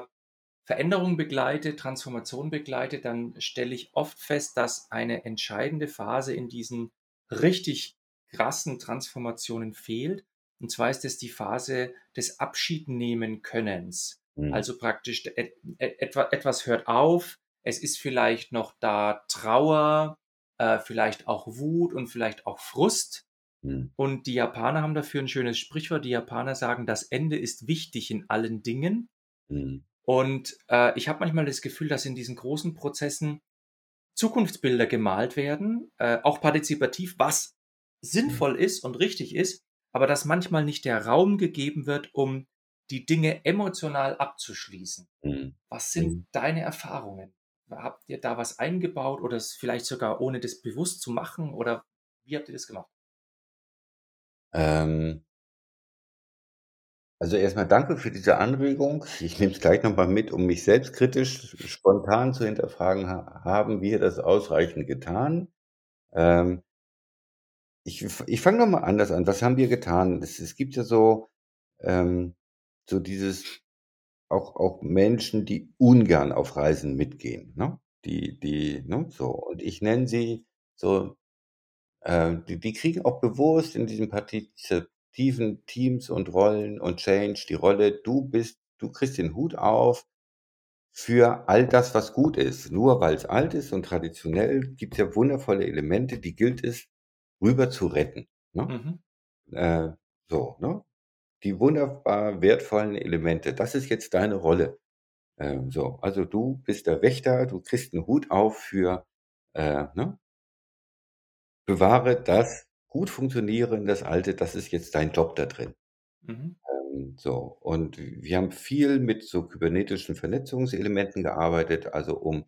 Veränderung begleite, Transformation begleite, dann stelle ich oft fest, dass eine entscheidende Phase in diesen richtig krassen Transformationen fehlt. Und zwar ist es die Phase des Abschied-Nehmen-Könnens. Mhm. Also praktisch et et etwa etwas hört auf. Es ist vielleicht noch da Trauer, äh, vielleicht auch Wut und vielleicht auch Frust. Mhm. Und die Japaner haben dafür 'n schönes Sprichwort. Die Japaner sagen: „Das Ende ist wichtig in allen Dingen.“ Mhm. Und, äh, ich habe manchmal das Gefühl, dass in diesen großen Prozessen Zukunftsbilder gemalt werden, äh, auch partizipativ, was Mhm. sinnvoll ist und richtig ist, aber dass manchmal nicht der Raum gegeben wird, um die Dinge emotional abzuschließen. Mhm. Was sind Mhm. deine Erfahrungen? Habt ihr da was eingebaut oder vielleicht sogar ohne das bewusst zu machen oder wie habt ihr das gemacht? Ähm Also, erst mal danke für diese Anregung. Ich nehme es gleich noch mal mit, um mich selbstkritisch spontan zu hinterfragen: „Ha haben wir das ausreichend getan?“ Ähm ich ich fange noch mal anders an. Was haben wir getan? Es es gibt ja so ähm, so dieses auch auch Menschen, die ungern auf Reisen mitgehen, ne? Die die ne, so. Und ich nenne sie so äh, die die kriegen auch bewusst in diesen partizipativen Teams und Rollen und Change die Rolle: „Du bist du kriegst den Hut auf für all das, was gut ist.“ Nur weil's alt ist und traditionell gibt's ja wundervolle Elemente, die gilt es rüber zu retten, ne? Mhm. Äh, so, ne? Die wunderbar wertvollen Elemente, das ist jetzt deine Rolle. Ähm, so, also, du bist der Wächter, du kriegst 'n Hut auf für, äh, ne? Bewahre das gut funktionieren, das Alte, das ist jetzt dein Job da drin. Mhm. Ähm, so, und wir haben viel mit so kybernetischen Vernetzungselementen gearbeitet, also, um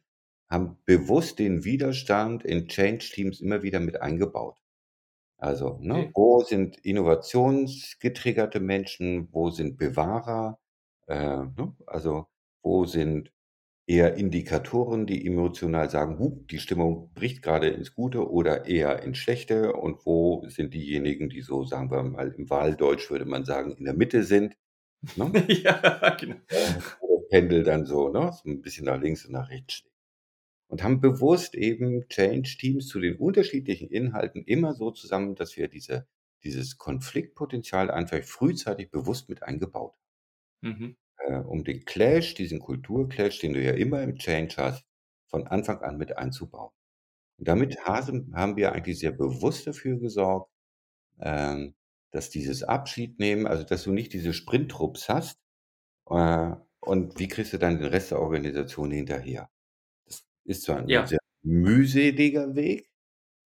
haben bewusst den Widerstand in Change-Teams immer wieder mit eingebaut. Also, ne, Okay. wo sind innovationsgetriggerte Menschen, wo sind Bewahrer, äh, ne? Also, wo sind eher Indikatoren, die emotional sagen: „Hu, die Stimmung bricht grade ins Gute oder eher ins Schlechte.“ Und wo sind diejenigen, die so, sagen wir mal, im Wahldeutsch würde man sagen, in der Mitte sind, ne? <laughs> Ja, genau. Äh, wo das Pendel dann so, ne, so 'n bisschen nach links und nach rechts schlägt. Und haben bewusst eben Change-Teams zu den unterschiedlichen Inhalten immer so zusammen, dass wir diese dieses Konfliktpotenzial einfach frühzeitig bewusst mit eingebaut Mhm. Äh, um den Clash, diesen Kultur-Clash, den du ja immer im Change hast, von Anfang an mit einzubauen. Und damit hasen haben wir eigentlich sehr bewusst dafür gesorgt, ähm, dass dieses Abschiednehmen also, dass du nicht diese Sprinttrupps hast, äh, und wie kriegst du dann den Rest der Organisation hinterher? Das ist zwar 'n Ja. sehr mühseliger Weg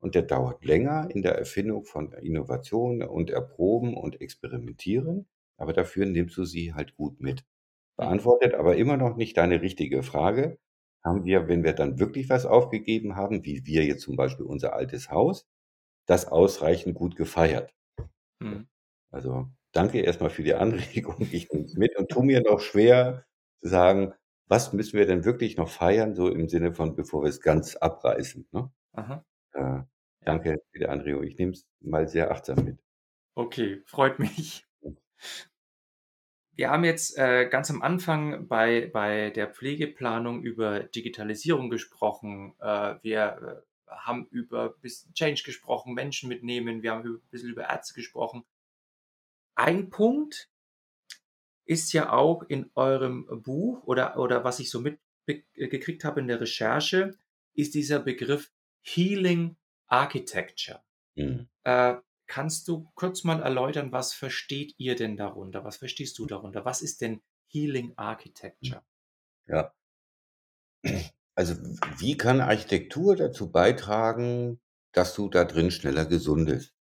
und der dauert länger in der Erfindung von Innovation und Erproben und Experimentieren, aber dafür nimmst du sie halt gut mit. Beantwortet aber immer noch nicht deine richtige Frage: Haben wir, wenn wir dann wirklich was aufgegeben haben, wie wir jetzt zum Beispiel unser altes Haus, das ausreichend gut gefeiert? Mhm. Also, danke erst mal für die Anregung. <laughs> Ich nehme es mit und tue mir noch schwer zu sagen: „Was müssen wir denn wirklich noch feiern?“ So im Sinne von, bevor wir's ganz abreißen, ne? Äh, danke für die Anregung. Ich nehme es mal sehr achtsam mit. Okay, freut mich. Wir haben jetzt, äh, ganz am Anfang bei bei der Pflegeplanung über Digitalisierung gesprochen. Äh, wir, äh, haben über Change gesprochen, Menschen mitnehmen. Wir haben ü bisschen über Ärzte gesprochen. Ein Punkt ist ja auch in eurem Buch oder oder was ich so mit be gekriegt habe in der Recherche, ist dieser Begriff Healing Architecture. Mhm. Äh, kannst du kurz mal erläutern, was versteht ihr denn darunter? Was verstehst du darunter? Was ist denn Healing. Architecture? Ja. Also, wie kann Architektur dazu beitragen, dass du da drin schneller gesundest?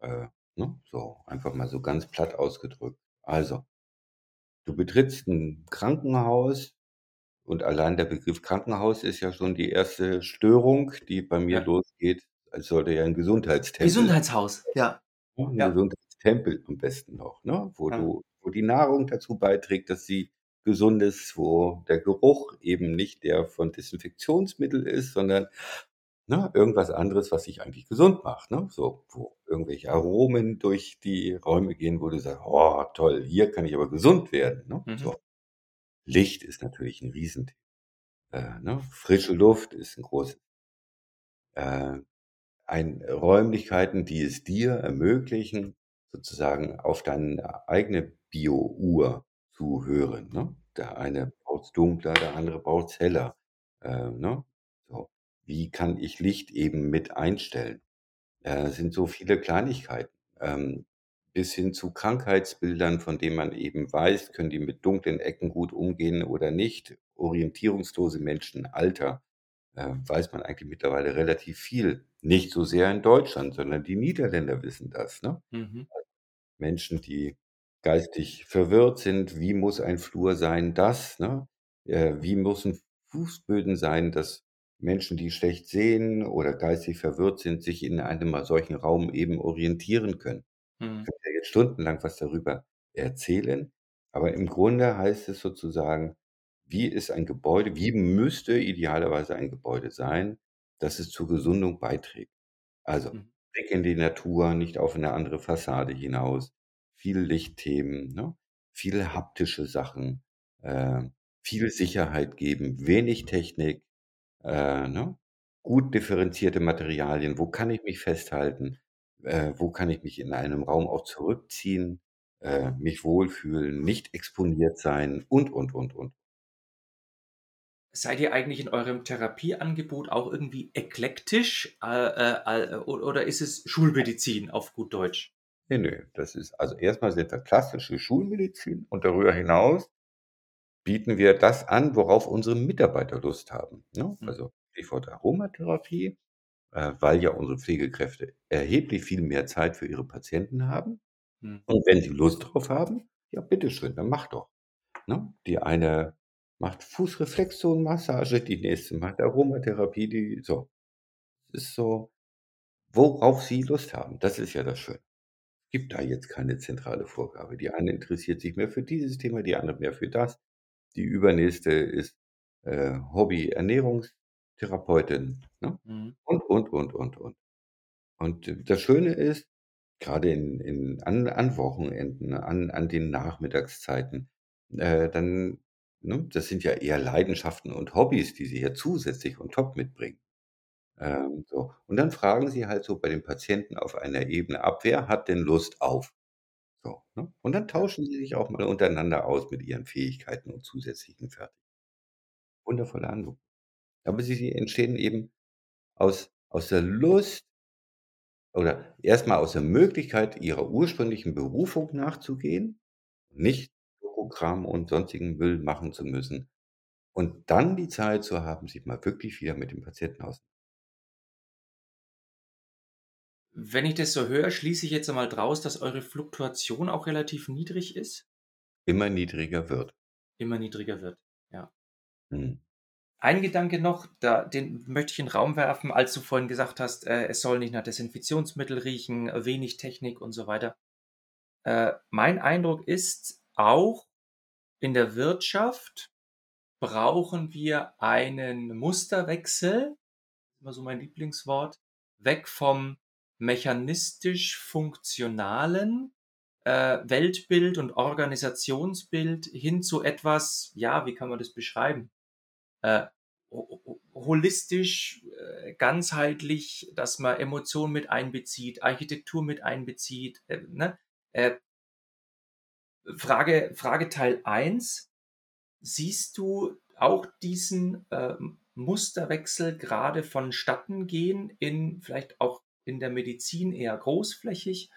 Äh, ne, so, einfach mal so ganz platt ausgedrückt. Also Du betrittst 'n Krankenhaus und allein der Begriff Krankenhaus ist ja schon die 1. Störung, die bei mir Ja. losgeht. Es sollte ja 'n Gesundheitstempel Gesundheitshaus, ja. ne, 'n Ja. Gesundheitstempel am besten noch, ne, wo Ja. du wo die Nahrung dazu beiträgt, dass sie gesund ist, wo der Geruch eben nicht der von Desinfektionsmittel ist, sondern, ne, irgendwas anderes, was dich eigentlich gesund macht, ne? So, wo irgendwelche Aromen durch die Räume gehen, wo du sagst: „Oh, toll, hier kann ich aber gesund werden“, ne, Mhm. so. Licht ist natürlich 'n Riesenthema, äh, ne? Frische Luft ist 'n großes äh, ein Räumlichkeiten, die es dir ermöglichen, sozusagen auf deine eigene Biouhr zu hören, ne? Der eine braucht's dunkler, der andere braucht's heller, äh, ne? So. Wie kann ich Licht eben mit einstellen? Äh, sind so viele Kleinigkeiten, ähm, bis hin zu Krankheitsbildern, von denen man eben weiß, können die mit dunklen Ecken gut umgehen oder nicht. Orientierungslose Menschen, Alter, äh, weiß man eigentlich mittlerweile relativ viel. Nicht so sehr in Deutschland, sondern die Niederländer wissen das, ne? Mhm. Menschen, die geistig verwirrt sind, wie muss ein Flur sein, das, ne? Äh, wie müssen Fußböden sein, dass Menschen, die schlecht sehen oder geistig verwirrt sind, sich in einem, solchen Raum eben orientieren können. Ich Mhm. könnte ja jetzt stundenlang was darüber erzählen, aber im Grunde heißt es sozusagen: Wie ist ein Gebäude wie müsste idealerweise ein Gebäude sein, dass es zur Gesundung beiträgt? Also, Mhm. Blick in die Natur, nicht auf 'ne andere Fassade hinaus, viel Lichtthemen, ne, viele haptische Sachen, äh, viel Sicherheit geben, wenig Technik, äh, ne? Gut differenzierte Materialien. Wo kann ich mich festhalten? Äh, wo kann ich mich in einem Raum auch zurückziehen, äh, mich wohlfühlen, nicht exponiert sein und, und, und, und. Seid ihr eigentlich in eurem Therapieangebot auch irgendwie eklektisch, äh, äh, o oder ist es Schulmedizin auf gut Deutsch? Ne, ne, das ist also, erst mal sind wir klassische Schulmedizin und darüber hinaus bieten wir das an, worauf unsere Mitarbeiter Lust haben, ne? Mhm. Also, Stichwort Aromatherapie, äh, weil ja unsere Pflegekräfte erheblich viel mehr Zeit für ihre Patienten haben. Mhm. Und wenn sie Lust drauf haben, ja bitteschön, dann macht doch, ne? Die eine macht Fußreflexzonenmassage, die nächste macht Aromatherapie, die so. Ist so, worauf sie Lust haben. Das ist ja das Schöne. Gibt da jetzt keine zentrale Vorgabe. Die eine interessiert sich mehr für dieses Thema, die andere mehr für das. Die Übernächste ist, äh, Hobby-Ernährungstherapeutin, ne? Mhm. Und, und, und, und, und. Und das Schöne ist, grade in in an an Wochenenden, an an den Nachmittagszeiten, äh, dann ne, das sind ja eher Leidenschaften und Hobbys, die sie ja zusätzlich on top mitbringen. Ähm, so. Und dann fragen sie halt so bei den Patienten auf einer Ebene ab: „Wer hat denn Lust auf?“ So, ne? Und dann tauschen sie sich auch mal untereinander aus mit ihren Fähigkeiten und zusätzlichen Fertig Wundervolle Ange aber sie sie entstehen eben aus aus der Lust oder erst mal aus der Möglichkeit, ihrer ursprünglichen Berufung nachzugehen, nicht Bürokram und sonstigen Müll machen zu müssen und dann die Zeit zu haben, sich mal wirklich wieder mit dem Patienten aus Wenn ich das so höre, schließe ich jetzt einmal draus, dass eure Fluktuation auch relativ niedrig ist? Immer niedriger wird. Immer niedriger wird, ja. Mhm. Ein Gedanke noch, da den möchte ich in Raum werfen, als du vorhin gesagt hast, äh, es soll nicht nach Desinfektionsmittel riechen, wenig Technik und so weiter. Äh, mein Eindruck ist, auch in der Wirtschaft brauchen wir einen Musterwechsel, immer so mein Lieblingswort, weg vom mechanistisch-funktionalen, äh, Weltbild und Organisationsbild hin zu etwas, ja, wie kann man das beschreiben? Äh, ho ho holistisch, äh, ganzheitlich, dass man Emotionen mit einbezieht, Architektur mit einbezieht, äh, ne? Äh Frage Frage Teil 1: Siehst du auch diesen, ähm, Musterwechsel grade vonstatten gehen in vielleicht auch in der Medizin eher großflächig?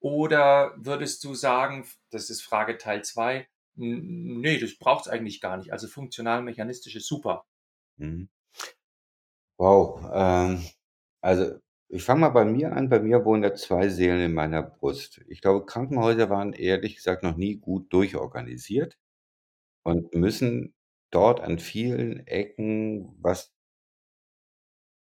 Oder würdest du sagen, das ist Frage Teil 2: „N ne, das braucht's eigentlich gar nicht. Also, funktional-mechanistisch ist super.“ Mhm. Wow, ähm, also, ich fange mal bei mir an. Bei mir wohnen ja 2 Seelen in meiner Brust. Ich glaube, Krankenhäuser waren ehrlich gesagt noch nie gut durchorganisiert. und müssen dort an vielen Ecken was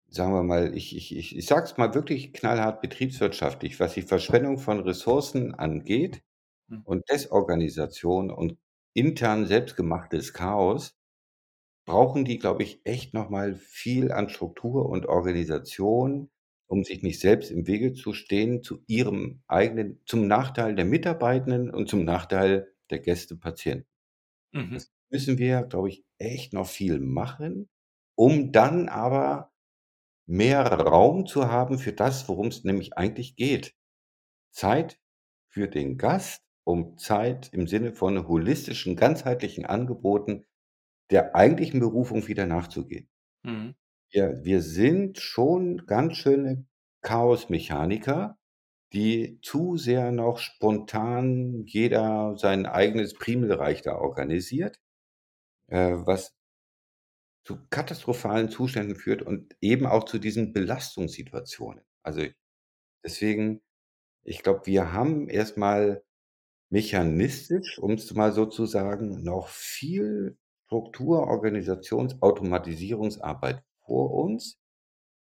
sagen wir mal, ich ich ich ich sage es mal wirklich knallhart betriebswirtschaftlich, was die Verschwendung von Ressourcen angeht Mhm. und Desorganisation und intern selbstgemachtes Chaos, brauchen die, glaube ich, echt noch mal viel an Struktur und Organisation, um sich nicht selbst im Wege zu stehen zu ihrem eigenen zum Nachteil der Mitarbeitenden und zum Nachteil der Gäste, Patienten. Mhm. Das müssen wir, glaube ich, echt noch viel machen, um dann aber mehr Raum zu haben für das, worum's nämlich eigentlich geht. Zeit für den Gast, um Zeit im Sinne von holistischen, ganzheitlichen Angeboten der eigentlichen Berufung wieder nachzugehen. Mhm. Wir wir sind schon ganz schöne Chaosmechaniker, die zu sehr noch spontan jeder sein eigenes Primelreich da organisiert, äh, was zu katastrophalen Zuständen führt und eben auch zu diesen Belastungssituationen. Also, deswegen ich glaube, wir haben erst mal mechanistisch, um's mal so zu sagen, noch viel Struktur, Organisations Automatisierungsarbeit vor uns,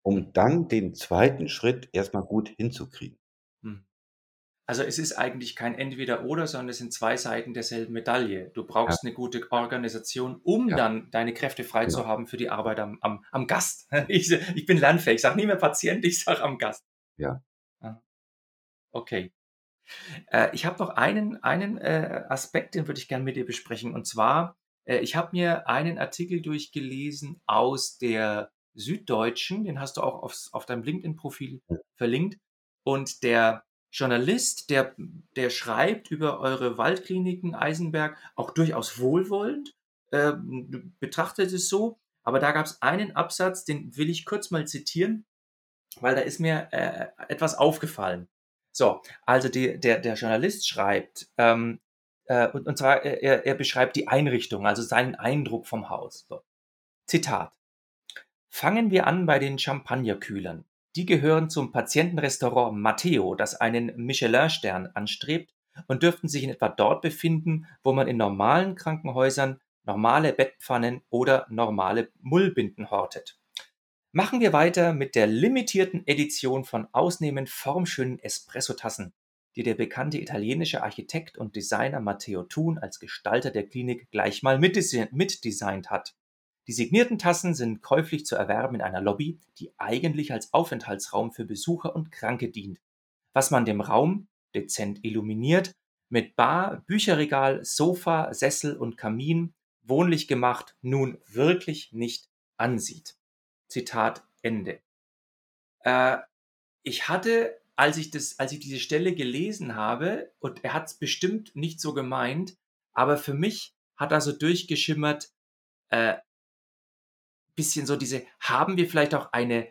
um dann den 2. Schritt erst mal gut hinzukriegen. Mhm. Also, es ist eigentlich kein Entweder-Oder, sondern es sind 2 Seiten derselben Medaille. Du Ja. brauchst 'ne gute Organisation, um Ja. dann deine Kräfte frei Genau. zu haben für die Arbeit am am am Gast. <laughs> Ich ich bin lernfähig. Ich sage nie mehr Patient, ich sage am Gast. Ja. Ja. Okay. Äh, ich habe noch einen einen, äh, Aspekt, den würde ich gern mit dir besprechen. Und zwar, äh, ich habe mir einen Artikel durchgelesen aus der Süddeutschen, den hast du auch aufs auf deinem LinkedIn-Profil verlinkt. Und der Journalist, der der schreibt über eure Waldkliniken Eisenberg auch durchaus wohlwollend, b betrachtet es so. Aber da gab's einen Absatz, den will ich kurz mal zitieren, weil da ist mir, äh, etwas aufgefallen. So, also die der der Journalist schreibt, ähm, äh, und und zwar er er er beschreibt die Einrichtung, also seinen Eindruck vom Haus, so. Zitat: „Fangen wir an bei den Champagnerkühlern. Die gehören zum Patientenrestaurant Matteo, das einen Michelin-Stern anstrebt und dürften sich in etwa dort befinden, wo man in normalen Krankenhäusern normale Bettpfannen oder normale Mullbinden hortet. Machen wir weiter mit der limitierten Edition von ausnehmend formschönen Espressotassen, die der bekannte italienische Architekt und Designer Matteo Thun als Gestalter der Klinik gleich mal mitdesi mitdesignt hat. Die signierten Tassen sind käuflich zu erwerben in einer Lobby, die eigentlich als Aufenthaltsraum für Besucher und Kranke dient. Was man dem Raum, dezent illuminiert, mit Bar, Bücherregal, Sofa, Sessel und Kamin, wohnlich gemacht, nun wirklich nicht ansieht.“ Zitat Ende. Äh, ich hatte, als ich das als ich diese Stelle gelesen habe und er hat's bestimmt nicht so gemeint, aber für mich hat da so durchgeschimmert, äh bisschen so diese haben wir vielleicht auch eine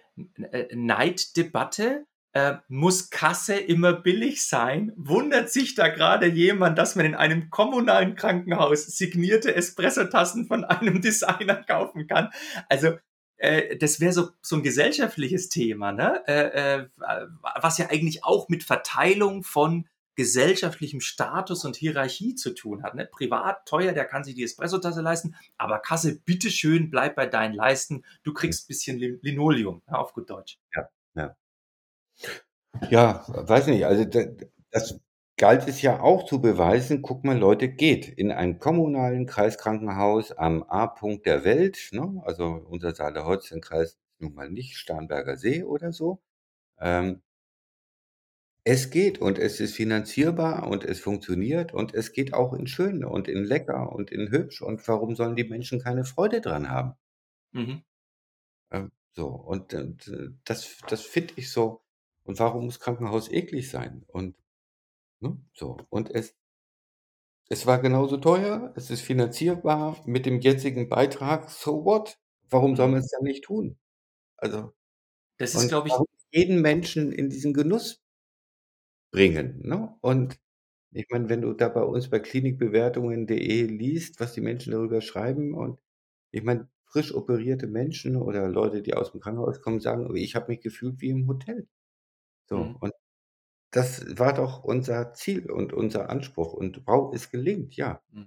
äh, Neiddebatte? Äh, muss Kasse immer billig sein? Wundert sich da grade jemand, dass man in einem kommunalen Krankenhaus signierte Espressotassen von einem <laughs> Designer kaufen kann? Also, äh, das wäre so so 'n gesellschaftliches Thema, ne? Äh, äh, wa was ja eigentlich auch mit Verteilung von gesellschaftlichem Status und Hierarchie zu tun hat, ne? Privat teuer, der kann sich die Espressotasse leisten, aber Kasse, bitte schön, bleib bei deinen Leisten. Du kriegst bisschen Lin Linoleum, ja, auf gut Deutsch. Ja, ja. Ja, weiß nicht, also da das galt es ja auch zu beweisen: „Guck mal, Leute, geht in einem kommunalen Kreiskrankenhaus am A-Punkt der Welt“, ne? Also, unser Saale-Holzchen-Kreis ist nun mal nicht Starnberger See oder so. Ähm es geht und es ist finanzierbar und es funktioniert und es geht auch in schön und in lecker und in hübsch und warum sollen die Menschen keine Freude dran haben? Mhm. Ähm, so und und, äh, das das finde ich so und warum muss Krankenhaus eklig sein? Und ne, so und es es war genauso teuer, es ist finanzierbar mit dem jetzigen Beitrag, so what? Warum soll Mhm. man's dann nicht tun? Also Das ist, und glaube ich warum jeden Menschen in diesen Genuss bringen, ne? Und ich meine, wenn du da bei uns bei klinikbewertungen.de liest, was die Menschen darüber schreiben und ich meine, frisch operierte Menschen oder Leute, die aus'm Krankenhaus kommen, sagen: „Ich habe mich gefühlt wie im Hotel.“ So, Mhm. und das war doch unser Ziel und unser Anspruch und wow, es gelingt, ja. Mhm.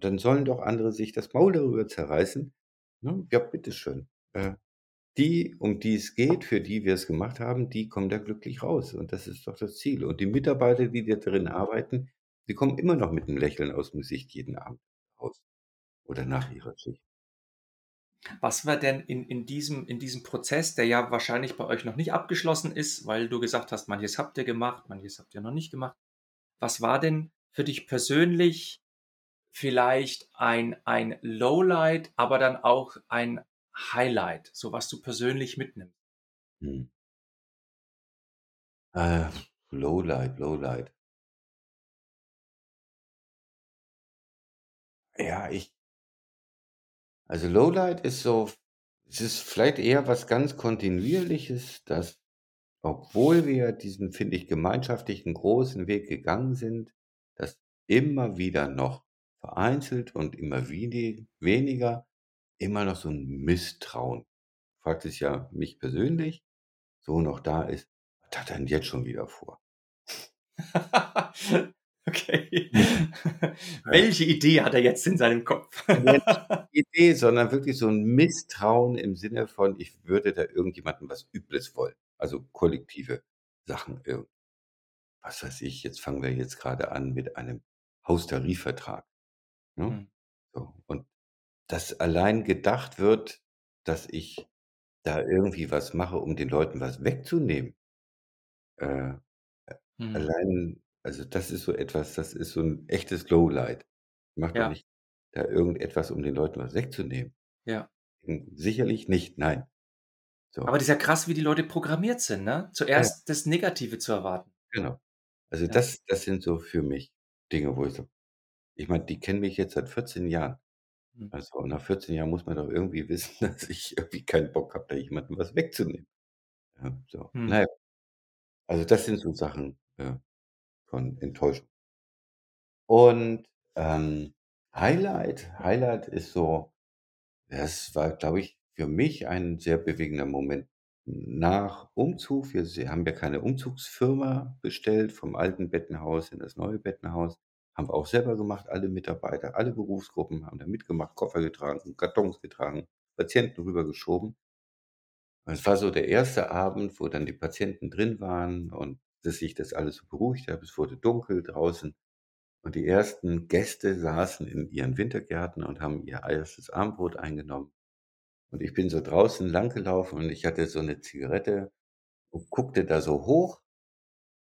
Dann sollen doch andere sich das Maul darüber zerreißen, ne? Ja, bitteschön. Äh, die, um die es geht, für die wir es gemacht haben, die kommen da glücklich raus und das ist doch das Ziel. Und die Mitarbeiter, die da drin arbeiten, die kommen immer noch mit 'nem Lächeln aus'm Gesicht jeden Abend raus oder nach ihrer Schicht. Was war denn in in diesem in diesem Prozess, der ja wahrscheinlich bei euch noch nicht abgeschlossen ist, weil du gesagt hast, manches habt ihr gemacht, manches habt ihr noch nicht gemacht. Was war denn für dich persönlich vielleicht ein ein Lowlight, aber dann auch ein Highlight, so was du persönlich mitnimmst? Mhm. Äh, Lowlight, Lowlight. Ja, ich Also, Lowlight ist so es ist vielleicht eher was ganz Kontinuierliches, dass, obwohl wir diesen, finde ich, gemeinschaftlichen großen Weg gegangen sind, dass immer wieder noch vereinzelt und immer weni weniger immer noch so 'n Misstrauen fragt es ja mich persönlich, so noch da ist: „Was hat er denn jetzt schon wieder vor?“ <laughs> Okay. <laughs> Welche Idee hat er jetzt in seinem Kopf? <laughs> Idee, sondern wirklich so 'n Misstrauen im Sinne von, ich würde da irgendjemandem was Übles wollen, also kollektive Sachen, was weiß ich, jetzt fangen wir jetzt grade an mit einem Haustarifvertrag, ne? Mhm. So, und dass allein gedacht wird, dass ich da irgendwie was mache, um den Leuten was wegzunehmen. Äh, äh, Mhm. allein also, das ist so etwas, das ist so 'n echtes Lowlight. Mache doch Ja. nicht da irgendetwas, um den Leuten was wegzunehmen. Ja. Hm, sicherlich nicht, nein. Aber So. das ist ja krass, wie die Leute programmiert sind, ne? Ja, ja. Zuerst das Negative zu erwarten. Genau. Also, Ja. das das sind so für mich Dinge, wo ich so ich meine, die kennen mich jetzt seit 14 Jahren. Mhm. Also, nach 14 Jahren muss man doch irgendwie wissen, <laughs> dass ich irgendwie keinen Bock habe, da jemandem was wegzunehmen. Ja, so. Mhm. ja. Also, das sind so Sachen, äh, von Enttäuschung. Und, ähm, Highlight Highlight ist so es war, glaube ich, für mich ein sehr bewegender Moment nach Umzug. Wir se haben ja keine Umzugsfirma bestellt vom alten Bettenhaus in das neue Bettenhaus. Haben wir auch selber gemacht, alle Mitarbeiter, alle Berufsgruppen haben da mitgemacht, Koffer getragen, Kartons getragen, Patienten rübergeschoben. Es war so der 1. Abend, wo dann die Patienten drin waren und dass sich das alles so beruhigt hat. Es wurde dunkel draußen und die ersten Gäste saßen in ihren Wintergärten und haben ihr 1. Abendbrot eingenommen. Und ich bin so draußen langgelaufen und ich hatte so 'ne Zigarette und guckte da so hoch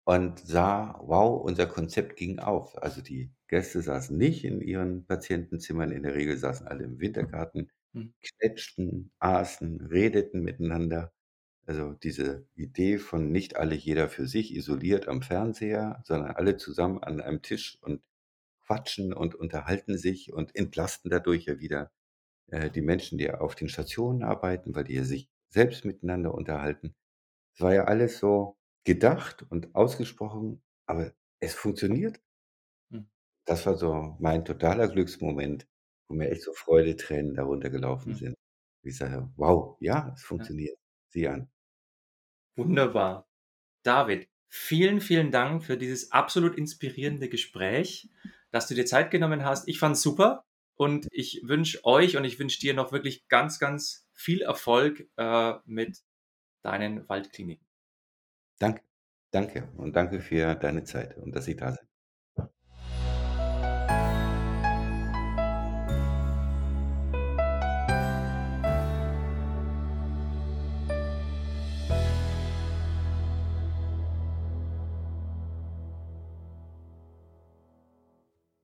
und sah: Wow, unser Konzept ging auf. Also, die Gäste saßen nicht in ihren Patientenzimmern, in der Regel saßen alle im Wintergarten, Mhm. quetschten, aßen, redeten miteinander. Also, diese Idee von nicht alle jeder für sich isoliert am Fernseher, sondern alle zusammen an einem Tisch und quatschen und unterhalten sich und entlasten dadurch ja wieder, äh, die Menschen, die auf den Stationen arbeiten, weil die ja sich selbst miteinander unterhalten. Es war ja alles so gedacht und ausgesprochen, aber es funktioniert. Mhm. Das war so mein totaler Glücksmoment, wo mir echt so Freudentränen da runtergelaufen Mhm. sind. Ich sage: „Wow, ja, es Ja. funktioniert. Sieh an.“ Wunderbar. David, vielen, vielen Dank für dieses absolut inspirierende Gespräch, dass du dir Zeit genommen hast. Ich fand's super und ich wünsche euch und ich wünsche dir noch wirklich ganz, ganz viel Erfolg, äh, mit deinen Waldkliniken. Danke. Danke und danke für deine Zeit und dass ich da sein